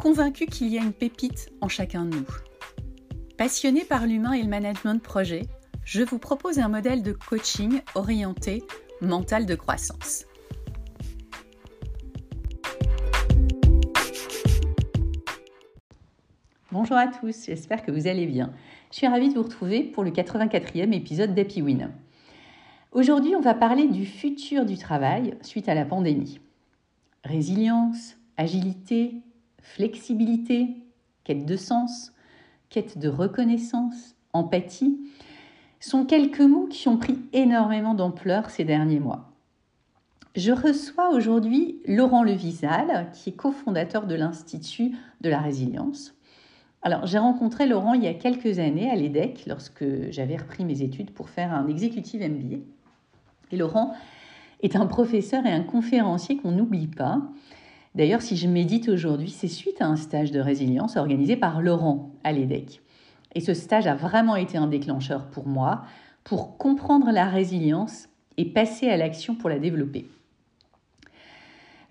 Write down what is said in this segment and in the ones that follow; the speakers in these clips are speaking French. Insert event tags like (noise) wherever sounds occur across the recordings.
convaincu qu'il y a une pépite en chacun de nous. Passionné par l'humain et le management de projet, je vous propose un modèle de coaching orienté mental de croissance. Bonjour à tous, j'espère que vous allez bien. Je suis ravie de vous retrouver pour le 84e épisode d'Happy Win. Aujourd'hui, on va parler du futur du travail suite à la pandémie. Résilience, agilité, flexibilité, quête de sens, quête de reconnaissance, empathie, sont quelques mots qui ont pris énormément d'ampleur ces derniers mois. Je reçois aujourd'hui Laurent Levisal, qui est cofondateur de l'Institut de la résilience. Alors, j'ai rencontré Laurent il y a quelques années à l'EDEC, lorsque j'avais repris mes études pour faire un exécutif MBA. Et Laurent est un professeur et un conférencier qu'on n'oublie pas. D'ailleurs, si je médite aujourd'hui, c'est suite à un stage de résilience organisé par Laurent à l'EDEC. Et ce stage a vraiment été un déclencheur pour moi, pour comprendre la résilience et passer à l'action pour la développer.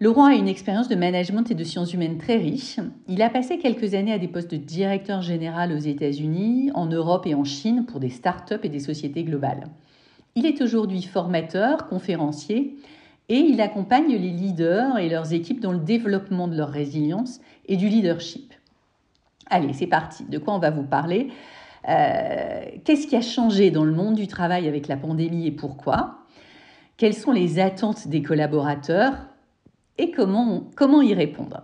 Laurent a une expérience de management et de sciences humaines très riche. Il a passé quelques années à des postes de directeur général aux États-Unis, en Europe et en Chine pour des start-up et des sociétés globales. Il est aujourd'hui formateur, conférencier et il accompagne les leaders et leurs équipes dans le développement de leur résilience et du leadership. Allez, c'est parti. De quoi on va vous parler? Euh, Qu'est-ce qui a changé dans le monde du travail avec la pandémie et pourquoi? Quelles sont les attentes des collaborateurs? Et comment, y répondre?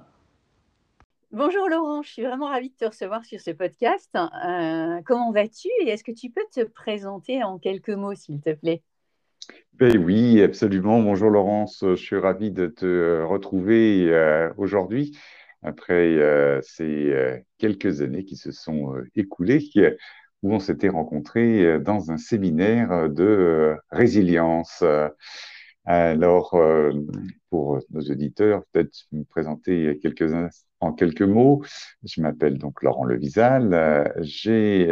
Bonjour Laurent, je suis vraiment ravie de te recevoir sur ce podcast. Euh, comment vas-tu? Et est-ce que tu peux te présenter en quelques mots, s'il te plaît? Ben oui, absolument. Bonjour Laurence, je suis ravi de te euh, retrouver euh, aujourd'hui après euh, ces quelques années qui se sont écoulées, où on s'était rencontrés dans un séminaire de résilience. Alors, pour nos auditeurs, peut-être me présenter en quelques mots. Je m'appelle donc Laurent Levisal. J'ai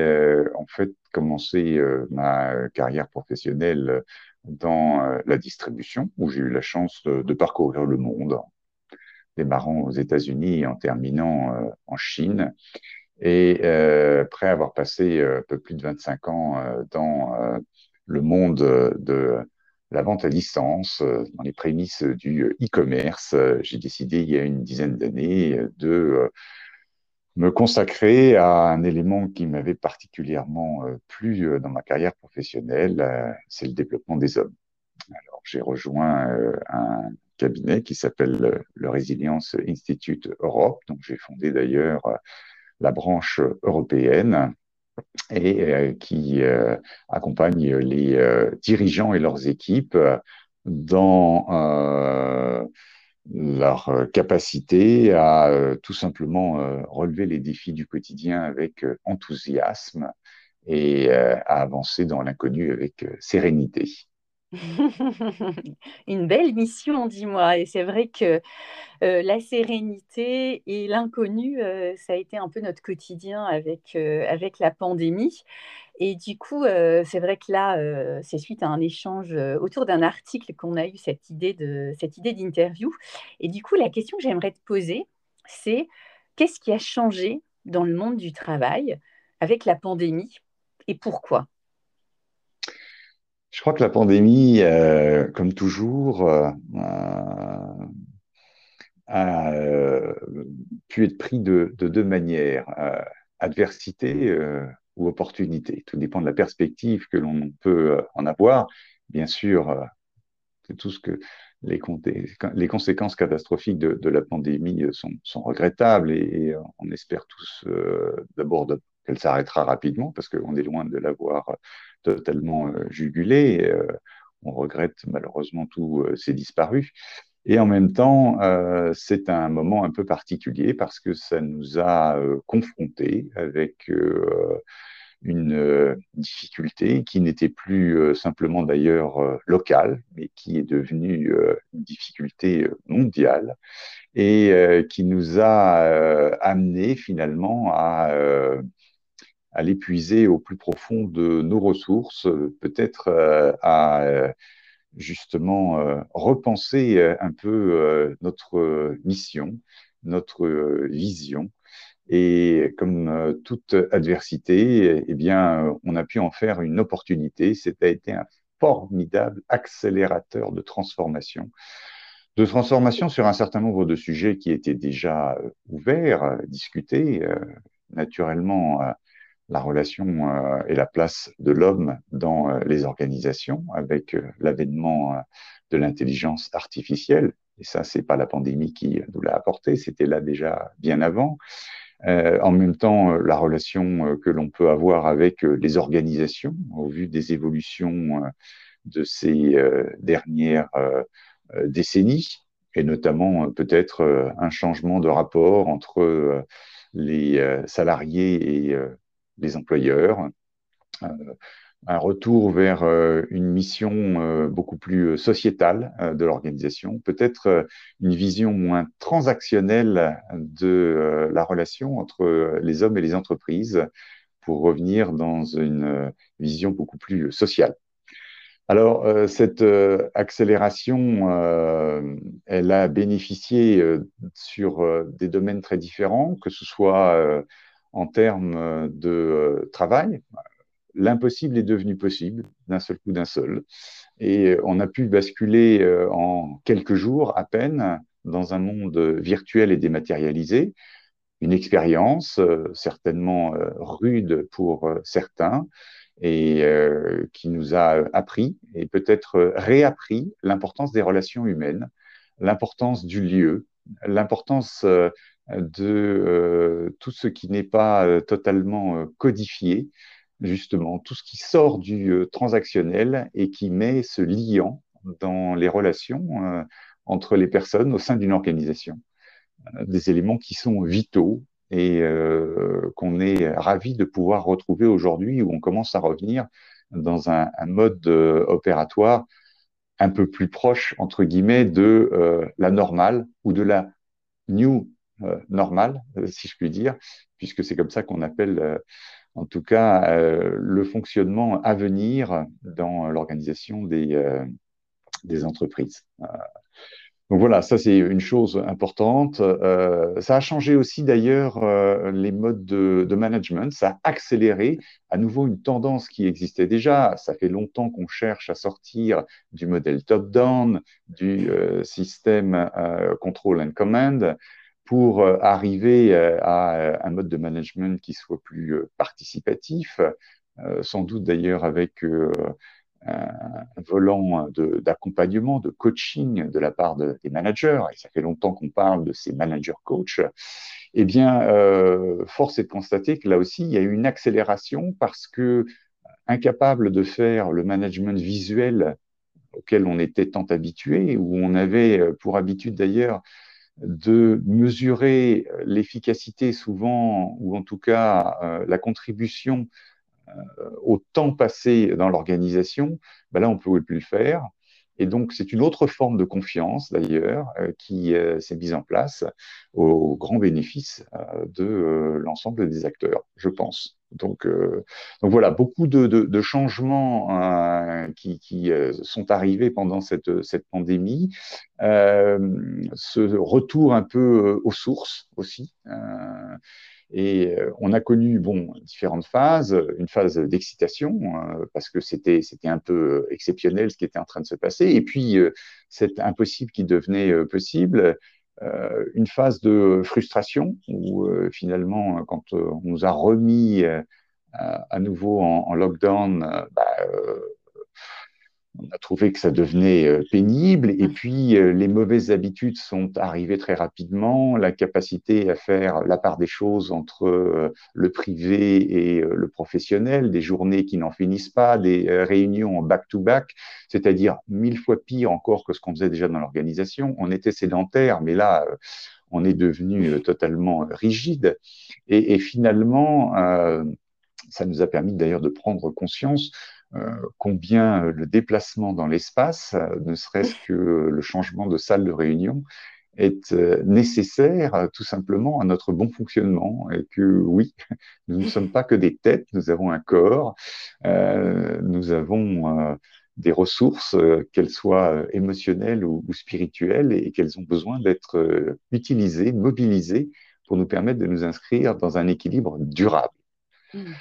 en fait commencé ma carrière professionnelle dans euh, la distribution, où j'ai eu la chance de, parcourir le monde, démarrant aux États-Unis et en terminant euh, en Chine. Et euh, après avoir passé un peu plus de 25 ans dans le monde de la vente à distance, dans les prémices du e-commerce, j'ai décidé il y a une dizaine d'années de me consacrer à un élément qui m'avait particulièrement euh, plu euh, dans ma carrière professionnelle, euh, c'est le développement des hommes. Alors, j'ai rejoint un cabinet qui s'appelle le Resilience Institute Europe, donc j'ai fondé d'ailleurs la branche européenne et qui accompagne les dirigeants et leurs équipes dans leur euh, capacité à euh, tout simplement euh, relever les défis du quotidien avec enthousiasme et à avancer dans l'inconnu avec sérénité. (laughs) Une belle mission, dis-moi. Et c'est vrai que la sérénité et l'inconnu, ça a été un peu notre quotidien avec, avec la pandémie. Et du coup, c'est vrai que là, c'est suite à un échange autour d'un article qu'on a eu cette idée de cette idée d'interview. Et du coup, la question que j'aimerais te poser, c'est qu'est-ce qui a changé dans le monde du travail avec la pandémie et pourquoi? Je crois que la pandémie, comme toujours, a pu être pris de, de deux manières. adversité ou opportunité. Tout dépend de la perspective que l'on peut euh, en avoir. Bien sûr, euh, tout ce que les, conséquences catastrophiques de, la pandémie euh, sont, sont regrettables et, on espère tous d'abord qu'elle s'arrêtera rapidement parce qu'on est loin de l'avoir totalement jugulée. on regrette malheureusement tous ces disparus. Et en même temps, c'est un moment un peu particulier parce que ça nous a confrontés avec une difficulté qui n'était plus simplement d'ailleurs locale, mais qui est devenue une difficulté mondiale et qui nous a amené finalement à à l'épuiser au plus profond de nos ressources, peut-être euh, à euh, justement euh, repenser un peu notre mission, notre vision. Et comme toute adversité, eh bien, on a pu en faire une opportunité. C'était été un formidable accélérateur de transformation de transformation sur un certain nombre de sujets qui étaient déjà ouverts, discutés. Naturellement, la relation euh, et la place de l'homme dans euh, les organisations avec euh, l'avènement de l'intelligence artificielle. Et ça, c'est pas la pandémie qui nous l'a apporté, c'était là déjà bien avant. en même temps, la relation que l'on peut avoir avec les organisations au vu des évolutions de ces dernières décennies, et notamment peut-être un changement de rapport entre les salariés et les employeurs, euh, un retour vers euh, une mission euh, beaucoup plus sociétale de l'organisation, peut-être une vision moins transactionnelle de la relation entre les hommes et les entreprises pour revenir dans une vision beaucoup plus sociale. Alors, cette accélération, elle a bénéficié sur des domaines très différents, que ce soit en termes euh, de euh, travail, l'impossible est devenu possible d'un seul coup, d'un seul. Et on a pu basculer euh, en quelques jours à peine dans un monde virtuel et dématérialisé, une expérience certainement rude pour certains et qui nous a appris et peut-être réappris l'importance des relations humaines, l'importance du lieu, l'importance de euh, tout ce qui n'est pas euh, totalement euh, codifié, justement, tout ce qui sort du transactionnel et qui met ce liant dans les relations entre les personnes au sein d'une organisation. Des éléments qui sont vitaux et qu'on est ravi de pouvoir retrouver aujourd'hui où on commence à revenir dans un mode opératoire un peu plus proche, entre guillemets, de la normale ou de la new euh, normal, euh, si je puis dire, puisque c'est comme ça qu'on appelle, euh, en tout cas, le fonctionnement à venir dans l'organisation des entreprises. Donc voilà, ça c'est une chose importante. ça a changé aussi d'ailleurs les modes de, management. Ça a accéléré à nouveau une tendance qui existait déjà. Ça fait longtemps qu'on cherche à sortir du modèle top-down, du système control and command pour euh, arriver euh, à euh, un mode de management qui soit plus participatif, sans doute d'ailleurs avec un volant d'accompagnement, de, coaching de la part des managers, et ça fait longtemps qu'on parle de ces managers coach, eh bien, force est de constater que là aussi, il y a eu une accélération parce que incapable de faire le management visuel auquel on était tant habitué, où on avait pour habitude d'ailleurs de mesurer l'efficacité souvent, ou en tout cas euh, la contribution euh, au temps passé dans l'organisation, ben là, on ne pouvait plus le faire. Et donc, c'est une autre forme de confiance, d'ailleurs, euh, qui s'est mise en place au grand bénéfice de l'ensemble des acteurs, je pense. Donc, voilà, beaucoup de, changements qui, qui sont arrivés pendant cette, cette pandémie. ce retour un peu aux sources aussi. Et on a connu bon, différentes phases, une phase d'excitation, parce que c'était un peu exceptionnel ce qui était en train de se passer, et puis cet impossible qui devenait possible, euh, une phase de frustration où euh, finalement, quand euh, on nous a remis à nouveau en, lockdown, bah, on a trouvé que ça devenait euh, pénible. Et puis, euh, les mauvaises habitudes sont arrivées très rapidement. La capacité à faire la part des choses entre euh, le privé et le professionnel, des journées qui n'en finissent pas, des réunions en back-to-back, c'est-à-dire mille fois pire encore que ce qu'on faisait déjà dans l'organisation. On était sédentaire, mais là, on est devenu totalement rigide. Et, et finalement, ça nous a permis d'ailleurs de prendre conscience combien le déplacement dans l'espace, euh, ne serait-ce que le changement de salle de réunion, est euh, nécessaire tout simplement à notre bon fonctionnement et que oui, (laughs) nous ne sommes pas que des têtes, nous avons un corps, nous avons des ressources, qu'elles soient émotionnelles ou, spirituelles, et, qu'elles ont besoin d'être utilisées, mobilisées pour nous permettre de nous inscrire dans un équilibre durable. Mmh.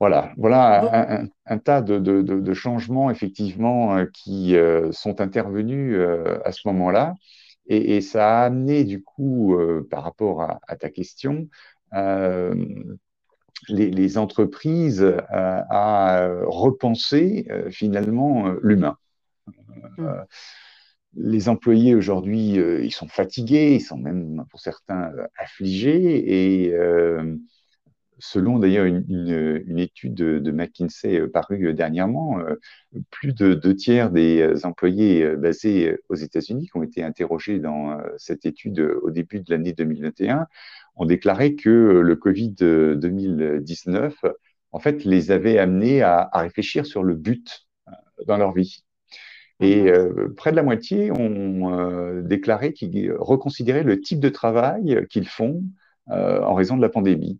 Voilà, voilà un, tas de, changements effectivement euh, qui euh, sont intervenus euh, à ce moment-là. Et, ça a amené du coup, par rapport à, ta question, les, entreprises à repenser finalement l'humain. Mmh. Les employés aujourd'hui, ils sont fatigués, ils sont même pour certains affligés et selon d'ailleurs une, étude de, McKinsey euh, parue euh, dernièrement, euh, plus de deux tiers des employés basés aux États-Unis qui ont été interrogés dans cette étude au début de l'année 2021 ont déclaré que le Covid 2019 en fait les avait amenés à, réfléchir sur le but dans leur vie. Et mhm. près de la moitié ont déclaré qu'ils reconsidéraient le type de travail qu'ils font en raison de la pandémie.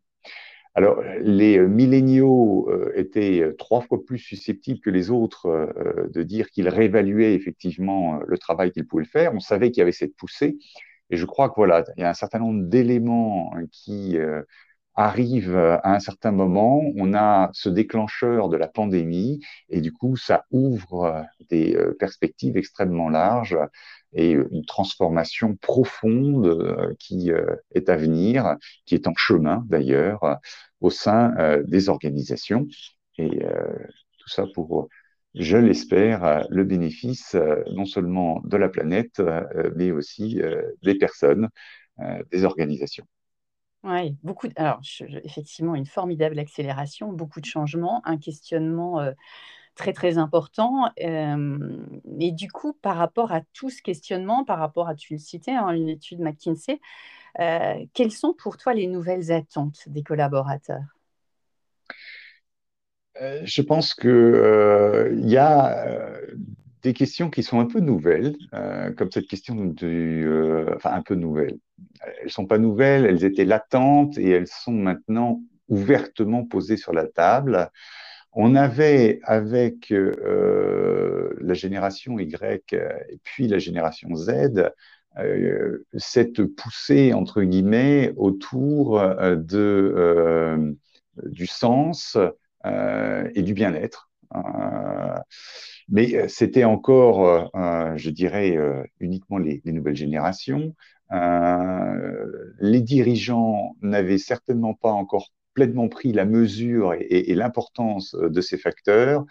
Alors, les milléniaux euh, étaient euh, trois fois plus susceptibles que les autres euh, de dire qu'ils réévaluaient effectivement le travail qu'ils pouvaient faire. On savait qu'il y avait cette poussée. Et je crois que voilà, il y a un certain nombre d'éléments hein, qui arrivent à un certain moment. On a ce déclencheur de la pandémie et du coup, ça ouvre des perspectives extrêmement larges et une transformation profonde euh, qui euh, est à venir, qui est en chemin d'ailleurs au sein euh, des organisations. Et tout ça pour, je l'espère, le bénéfice non seulement de la planète, mais aussi des personnes, des organisations. Oui, beaucoup. alors, effectivement, une formidable accélération, beaucoup de changements, un questionnement très très important. et du coup, par rapport à tout ce questionnement, par rapport à, tu le citais, hein, une étude McKinsey, quelles sont pour toi les nouvelles attentes des collaborateurs? Euh, Je pense qu'il y a des questions qui sont un peu nouvelles, comme cette question du, enfin un peu nouvelles. Elles ne sont pas nouvelles, elles étaient latentes et elles sont maintenant ouvertement posées sur la table. On avait avec euh, la génération Y et puis la génération Z euh, cette poussée entre guillemets autour euh, de, du sens et du bien-être. Mais c'était encore, je dirais, uniquement les, les nouvelles générations. les dirigeants n'avaient certainement pas encore pleinement pris la mesure et, l'importance euh, de ces facteurs.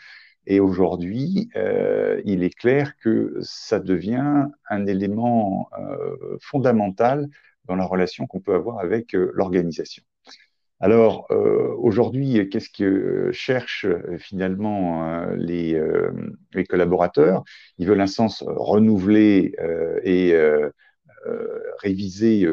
Et aujourd'hui, euh, il est clair que ça devient un élément euh, fondamental dans la relation qu'on peut avoir avec l'organisation. Alors aujourd'hui, qu'est-ce que cherchent finalement les, les, collaborateurs? Ils veulent un sens renouvelé et révisé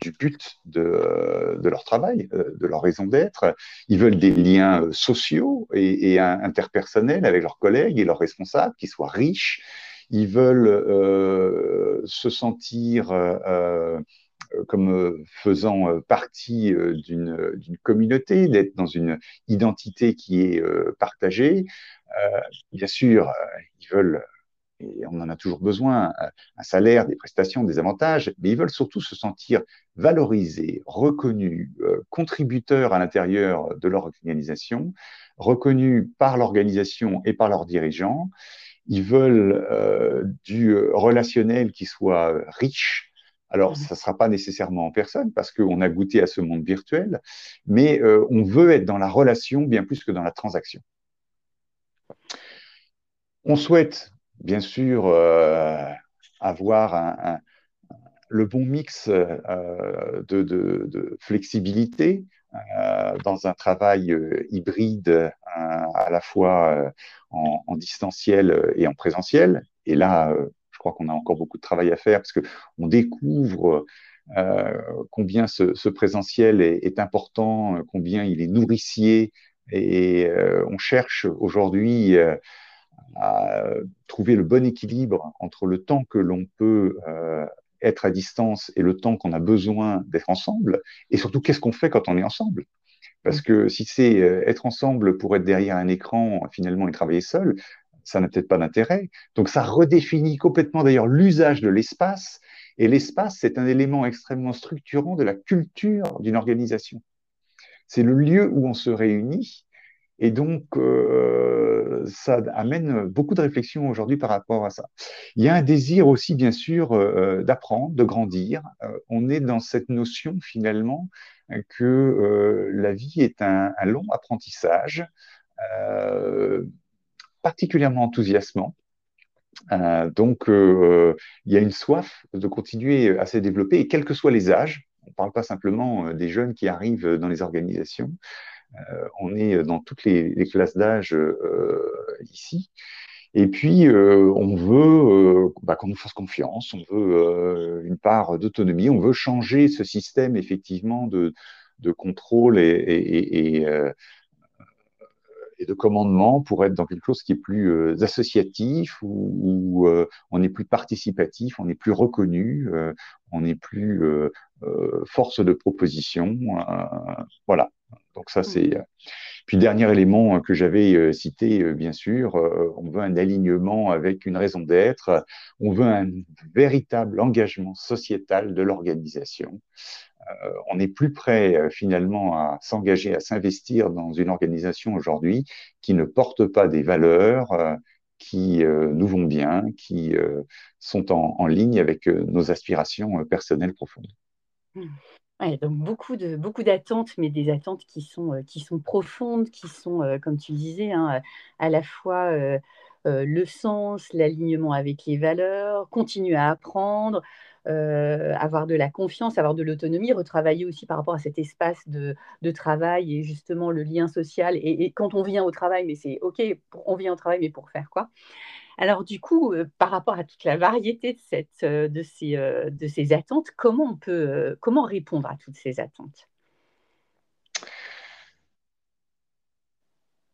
du but de, de, leur travail, euh, de leur raison d'être. Ils veulent des liens euh, sociaux et, interpersonnels avec leurs collègues et leurs responsables qui soient riches. Ils veulent euh, se sentir comme faisant partie d'une communauté, d'être dans une identité qui est partagée. bien sûr, ils veulent et on en a toujours besoin, un salaire, des prestations, des avantages, mais ils veulent surtout se sentir valorisés, reconnus, euh, contributeurs à l'intérieur de leur organisation, reconnus par l'organisation et par leurs dirigeants. Ils veulent euh, du relationnel qui soit riche. Alors, ça ne sera pas nécessairement en personne parce qu'on a goûté à ce monde virtuel, mais euh, on veut être dans la relation bien plus que dans la transaction. On souhaite, bien sûr, euh, avoir un, le bon mix euh, de, de, flexibilité euh, dans un travail euh, hybride à la fois en, en, distanciel et en présentiel. Et là, crois qu'on a encore beaucoup de travail à faire parce qu'on découvre combien ce, ce présentiel est, est, important, combien il est nourricier. Et, et on cherche aujourd'hui à trouver le bon équilibre entre le temps que l'on peut euh, être à distance et le temps qu'on a besoin d'être ensemble, et surtout qu'est-ce qu'on fait quand on est ensemble? Parce que si c'est euh, être ensemble pour être derrière un écran finalement et travailler seul, ça n'a peut-être pas d'intérêt. Donc ça redéfinit complètement d'ailleurs l'usage de l'espace, et l'espace, c'est un élément extrêmement structurant de la culture d'une organisation. C'est le lieu où on se réunit, et donc, euh, ça amène beaucoup de réflexions aujourd'hui par rapport à ça. Il y a un désir aussi, bien sûr, euh, d'apprendre, de grandir. Euh, on est dans cette notion, finalement, que la vie est un long apprentissage, particulièrement enthousiasmant. donc, il y a une soif de continuer à se développer, et quels que soient les âges, on ne parle pas simplement des jeunes qui arrivent dans les organisations, euh, on est dans toutes les, classes d'âge euh, ici. Et puis, euh, on veut bah, qu'on nous fasse confiance, on veut une part d'autonomie, on veut changer ce système effectivement de, contrôle et, de commandement pour être dans quelque chose qui est plus associatif, où, on est plus participatif, on est plus reconnu, on est plus force de proposition. voilà. Donc ça, c'est. Euh, puis dernier élément euh, que j'avais euh, cité, bien sûr, on veut un alignement avec une raison d'être, on veut un véritable engagement sociétal de l'organisation. on est plus prêt finalement à s'engager, à s'investir dans une organisation aujourd'hui qui ne porte pas des valeurs qui nous vont bien, qui sont en, ligne avec nos aspirations personnelles profondes. Donc beaucoup de beaucoup d'attentes, mais des attentes qui sont, euh, qui sont profondes, qui sont, euh, comme tu disais, hein, à la fois euh, le sens, l'alignement avec les valeurs, continuer à apprendre, avoir de la confiance, avoir de l'autonomie, retravailler aussi par rapport à cet espace de, de travail et justement le lien social. Et, et, quand on vient au travail, mais c'est OK, on vient au travail, mais pour faire quoi alors du coup, euh, par rapport à toute la variété de, euh, euh, ces attentes, comment on peut comment répondre à toutes ces attentes?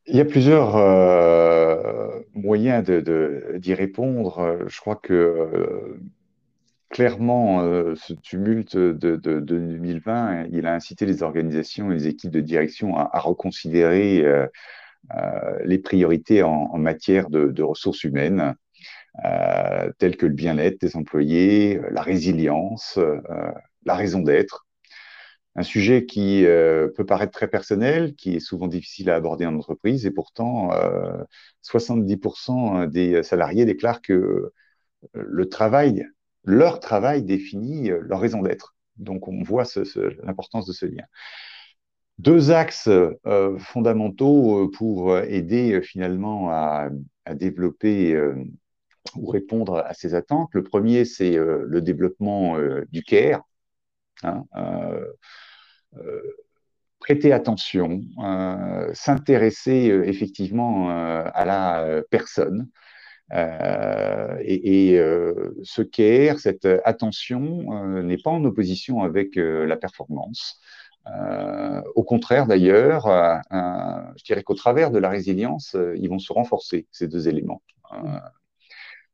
Il y a plusieurs moyens d'y répondre. Je crois que clairement, ce tumulte de, 2020, il a incité les organisations et les équipes de direction à, reconsidérer les priorités en, matière de, ressources humaines, euh, telles que le bien-être des employés, la résilience, euh, la raison d'être. Un sujet qui peut paraître très personnel, qui est souvent difficile à aborder en entreprise, et pourtant 70% des salariés déclarent que le travail, leur travail définit leur raison d'être. Donc on voit l'importance de ce lien deux axes euh, fondamentaux euh, pour aider euh, finalement à, développer ou répondre à ces attentes. Le premier, c'est le développement du CARE. Hein, prêter attention, s'intéresser effectivement à la personne. et ce care, cette attention, n'est pas en opposition avec la performance. Euh, au contraire, d'ailleurs, euh, je dirais qu'au travers de la résilience, euh, ils vont se renforcer, ces deux éléments.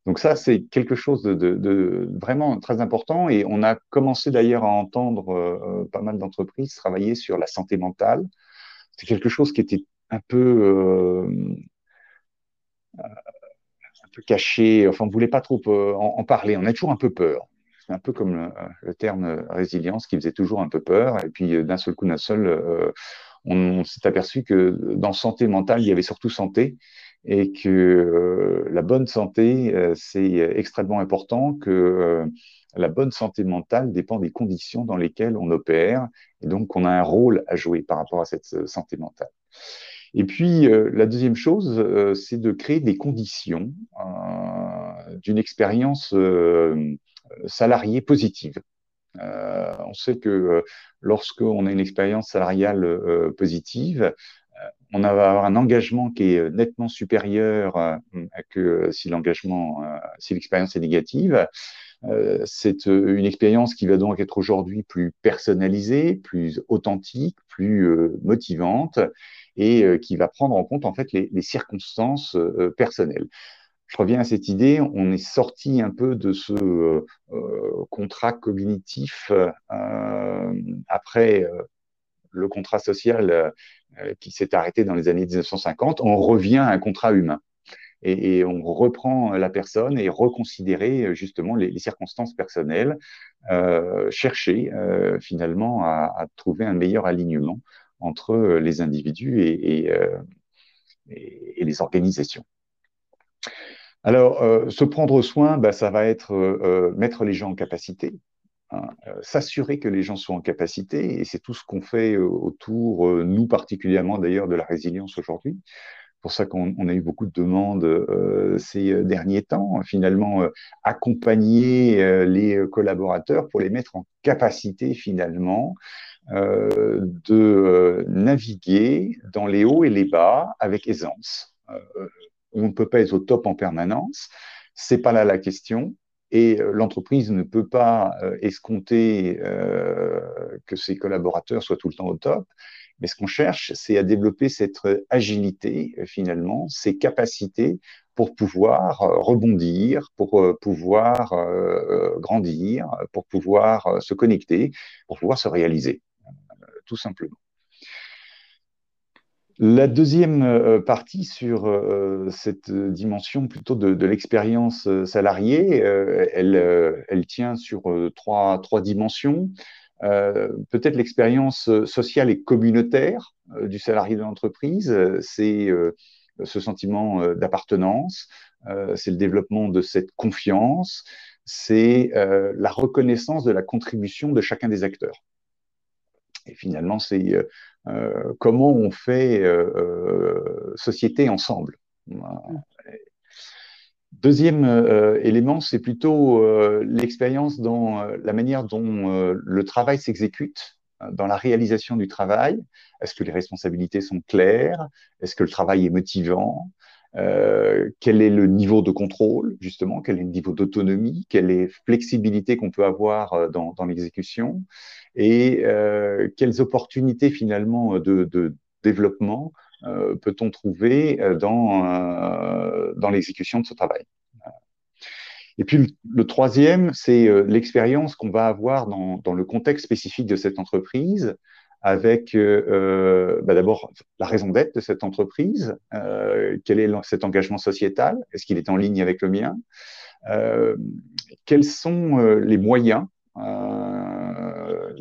donc ça, c'est quelque chose de, vraiment très important. Et on a commencé d'ailleurs à entendre pas mal d'entreprises travailler sur la santé mentale. C'est quelque chose qui était un peu, un peu caché. Enfin, on ne voulait pas trop en, parler. On a toujours un peu peur. Un peu comme le, terme résilience qui faisait toujours un peu peur. Et puis euh, d'un seul coup, d'un seul, euh, on, s'est aperçu que dans santé mentale, il y avait surtout santé et que euh, la bonne santé, c'est extrêmement important, que la bonne santé mentale dépend des conditions dans lesquelles on opère et donc on a un rôle à jouer par rapport à cette santé mentale. Et puis, la deuxième chose, c'est de créer des conditions d'une expérience salariée positive. on sait que lorsqu'on a une expérience salariale positive, on va avoir un engagement qui est nettement supérieur que si l'engagement, si l'expérience est négative. Euh, c'est euh, une expérience qui va donc être aujourd'hui plus personnalisée, plus authentique, plus euh, motivante et qui va prendre en compte en fait les, circonstances personnelles. Je reviens à cette idée, on est sorti un peu de ce contrat cognitif après le contrat social qui s'est arrêté dans les années 1950, on revient à un contrat humain et, on reprend la personne et reconsidérer euh, justement les, circonstances personnelles, euh, chercher euh, finalement à, trouver un meilleur alignement entre les individus et, les organisations. Alors, se prendre soin, bah, ça va être mettre les gens en capacité, hein, s'assurer que les gens sont en capacité, et c'est tout ce qu'on fait autour, nous particulièrement d'ailleurs, de la résilience aujourd'hui pour ça qu'on a eu beaucoup de demandes euh, ces euh, derniers temps. Finalement, euh, accompagner les collaborateurs pour les mettre en capacité finalement de naviguer dans les hauts et les bas avec aisance. On ne peut pas être au top en permanence. C'est pas là la question. Et l'entreprise ne peut pas escompter que ses collaborateurs soient tout le temps au top. Mais ce qu'on cherche, c'est à développer cette agilité, euh, finalement, ces capacités pour pouvoir euh, rebondir, pour euh, pouvoir grandir, pour pouvoir se connecter, pour pouvoir se réaliser, tout simplement. La deuxième partie sur cette dimension plutôt de, l'expérience salariée, elle, tient sur trois, dimensions. Euh, peut-être l'expérience euh, sociale et communautaire euh, du salarié de l'entreprise, c'est ce sentiment d'appartenance, c'est le développement de cette confiance, c'est la reconnaissance de la contribution de chacun des acteurs. Et finalement, c'est comment on fait société ensemble. Deuxième euh, élément, c'est plutôt euh, l'expérience dans euh, la manière dont le travail s'exécute, dans la réalisation du travail. Est-ce que les responsabilités sont claires? Est-ce que le travail est motivant? Quel est le niveau de contrôle, justement? Quel est le niveau d'autonomie? Quelle est la flexibilité qu'on peut avoir dans, dans l'exécution? Et quelles opportunités finalement de, développement euh, peut-on trouver euh, dans, euh, l'exécution de ce travail? Et puis le, troisième, c'est l'expérience qu'on va avoir dans, le contexte spécifique de cette entreprise, avec bah d'abord la raison d'être de cette entreprise, quel est cet engagement sociétal, est-ce qu'il est en ligne avec le mien, quels sont les moyens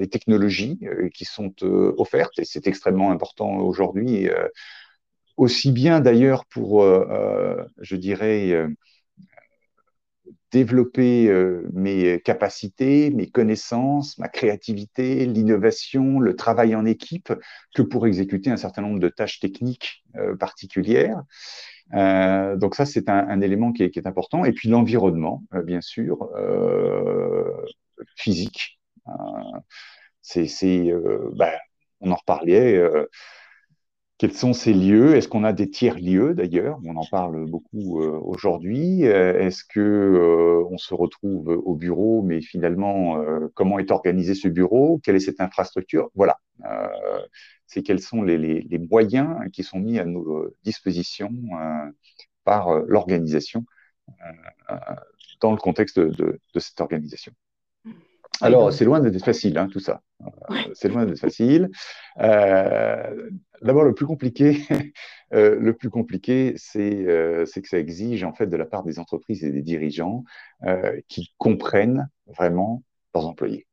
les technologies euh, qui sont euh, offertes, et c'est extrêmement important aujourd'hui, euh, aussi bien d'ailleurs pour, je dirais, développer mes capacités, mes connaissances, ma créativité, l'innovation, le travail en équipe, que pour exécuter un certain nombre de tâches techniques particulières. donc ça, c'est un, élément qui est, important. Et puis l'environnement, bien sûr, physique. C'est, euh, bah, on en reparlait. Euh, quels sont ces lieux? Est-ce qu'on a des tiers lieux d'ailleurs? On en parle beaucoup euh, aujourd'hui. Est-ce que on se retrouve au bureau, mais finalement, comment est organisé ce bureau? Quelle est cette infrastructure? Voilà. c'est quels sont les, moyens qui sont mis à nos dispositions par l'organisation dans le contexte de cette organisation. Alors, c'est loin d'être facile, hein, tout ça. Euh, c'est loin d'être facile. Euh, d'abord, le plus compliqué, (laughs) euh, le plus compliqué, c'est que ça exige en fait de la part des entreprises et des dirigeants qui comprennent vraiment leurs employés.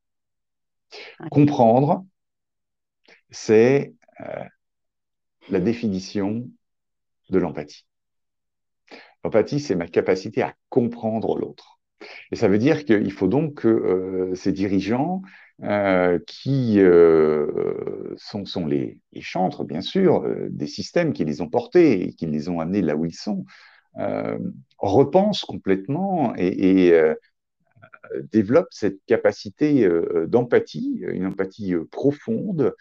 Comprendre, c'est la définition de l'empathie. L'empathie, c'est ma capacité à comprendre l'autre. Et ça veut dire qu'il faut donc que euh, ces dirigeants qui sont, sont les, chantres, bien sûr, des systèmes qui les ont portés et qui les ont amenés là où ils sont, repensent complètement et, et développent cette capacité d'empathie, une empathie profonde,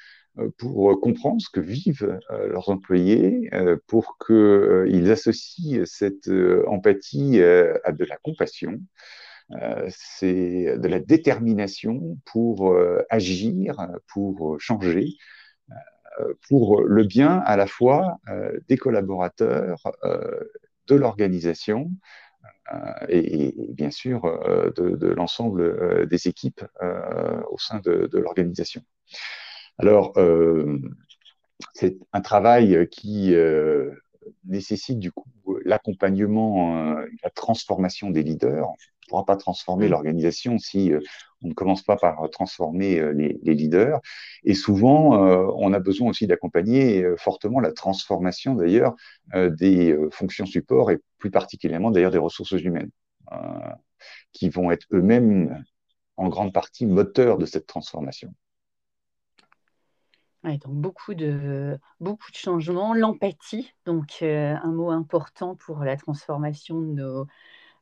pour comprendre ce que vivent leurs employés, pour qu'ils associent cette empathie à de la compassion, c'est de la détermination pour agir, pour changer, pour le bien à la fois des collaborateurs, de l'organisation et, bien sûr de, l'ensemble des équipes au sein de l'organisation. Alors, euh, c'est un travail qui euh, nécessite du coup l'accompagnement, euh, la transformation des leaders. On ne pourra pas transformer mmh. l'organisation si on ne commence pas par transformer les, leaders. Et souvent, on a besoin aussi d'accompagner fortement la transformation d'ailleurs des fonctions support et plus particulièrement d'ailleurs des ressources humaines, qui vont être eux-mêmes en grande partie moteurs de cette transformation donc beaucoup de, changements. L'empathie, donc euh, un mot important pour la transformation de nos,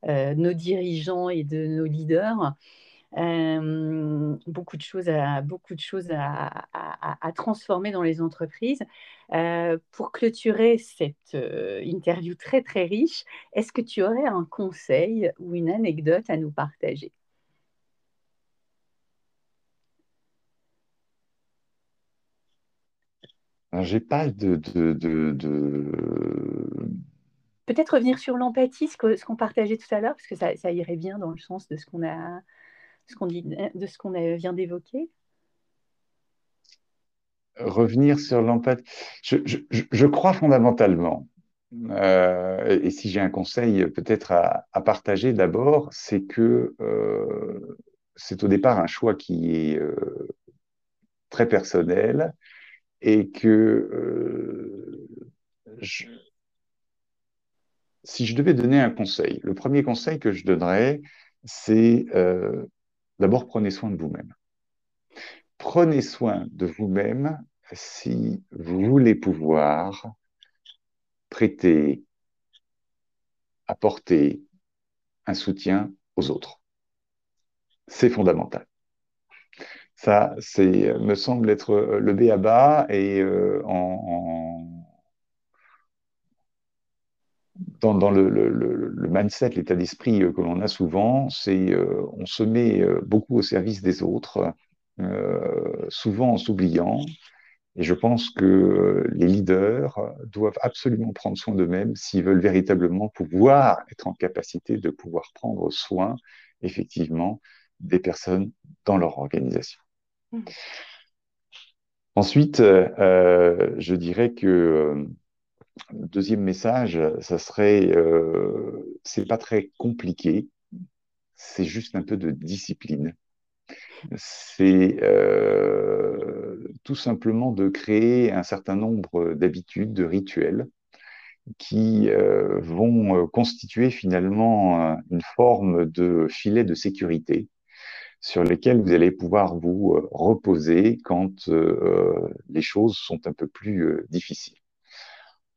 euh, dirigeants et de nos leaders. Euh, beaucoup de choses, à, beaucoup de choses à, à, transformer dans les entreprises. pour clôturer cette interview très très riche, est-ce que tu aurais un conseil ou une anecdote à nous partager? J'ai pas de, Peut-être revenir sur l'empathie, ce qu'on partageait tout à l'heure, parce que ça, irait bien dans le sens de ce qu'on a, ce qu'on dit, de ce qu'on vient d'évoquer. Revenir sur l'empathie. Je, crois fondamentalement, euh, et si j'ai un conseil peut-être à, partager d'abord, c'est que euh, c'est au départ un choix qui est euh, très personnel et que euh, si je devais donner un conseil, le premier conseil que je donnerais, c'est euh, d'abord prenez soin de vous-même. Prenez soin de vous-même si vous voulez pouvoir prêter, apporter un soutien aux autres. C'est fondamental. Ça, c'est, me semble être euh, le B à bas et euh, dans, le, mindset, l'état d'esprit euh, que l'on a souvent, c'est on se met beaucoup au service des autres, souvent en s'oubliant. Et je pense que les leaders doivent absolument prendre soin d'eux-mêmes s'ils veulent véritablement pouvoir être en capacité de pouvoir prendre soin, effectivement, des personnes dans leur organisation. Ensuite, euh, je dirais que euh, deuxième message, ça serait, euh, c'est pas très compliqué, c'est juste un peu de discipline. C'est tout simplement de créer un certain nombre d'habitudes, de rituels qui vont constituer finalement une forme de filet de sécurité sur lesquels vous allez pouvoir vous euh, reposer quand euh, les choses sont un peu plus euh, difficiles.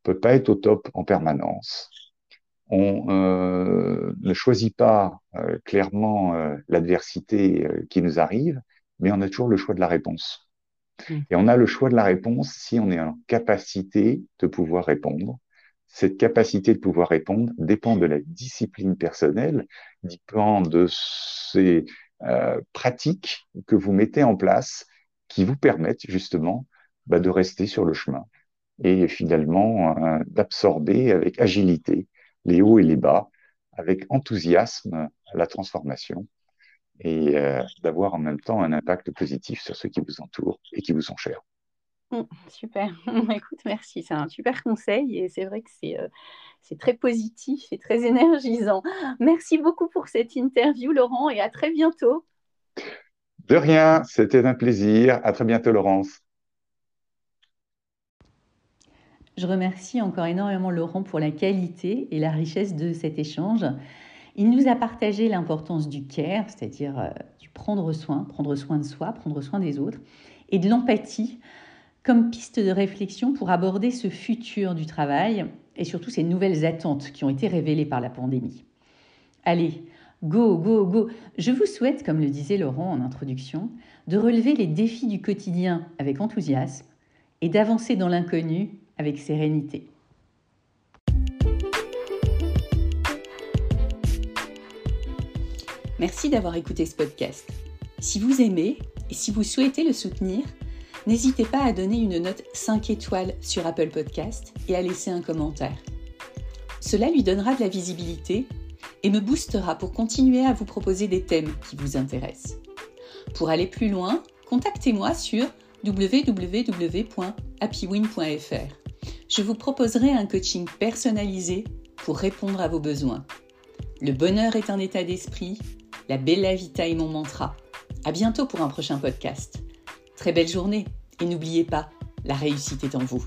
On ne peut pas être au top en permanence. On ne choisit pas clairement l'adversité qui nous arrive, mais on a toujours le choix de la réponse. Mmh. Et on a le choix de la réponse si on est en capacité de pouvoir répondre. Cette capacité de pouvoir répondre dépend de la discipline personnelle, dépend de ces euh, pratiques que vous mettez en place qui vous permettent justement bah, de rester sur le chemin et finalement euh, d'absorber avec agilité les hauts et les bas, avec enthousiasme la transformation et euh, d'avoir en même temps un impact positif sur ceux qui vous entourent et qui vous sont chers. Mmh, super. (laughs) Écoute, merci. C'est un super conseil et c'est vrai que c'est c'est très positif et très (laughs) énergisant. Merci beaucoup pour cette interview, Laurent, et à très bientôt. De rien, c'était un plaisir. À très bientôt, Laurence. Je remercie encore énormément Laurent pour la qualité et la richesse de cet échange. Il nous a partagé l'importance du care, c'est-à-dire euh, du prendre soin, prendre soin de soi, prendre soin des autres, et de l'empathie comme piste de réflexion pour aborder ce futur du travail et surtout ces nouvelles attentes qui ont été révélées par la pandémie. Allez, go, go, go. Je vous souhaite, comme le disait Laurent en introduction, de relever les défis du quotidien avec enthousiasme et d'avancer dans l'inconnu avec sérénité. Merci d'avoir écouté ce podcast. Si vous aimez et si vous souhaitez le soutenir, n'hésitez pas à donner une note 5 étoiles sur Apple Podcast et à laisser un commentaire. Cela lui donnera de la visibilité et me boostera pour continuer à vous proposer des thèmes qui vous intéressent. Pour aller plus loin, contactez-moi sur www.happywin.fr. Je vous proposerai un coaching personnalisé pour répondre à vos besoins. Le bonheur est un état d'esprit, la bella vita est mon mantra. À bientôt pour un prochain podcast. Très belle journée et n'oubliez pas, la réussite est en vous.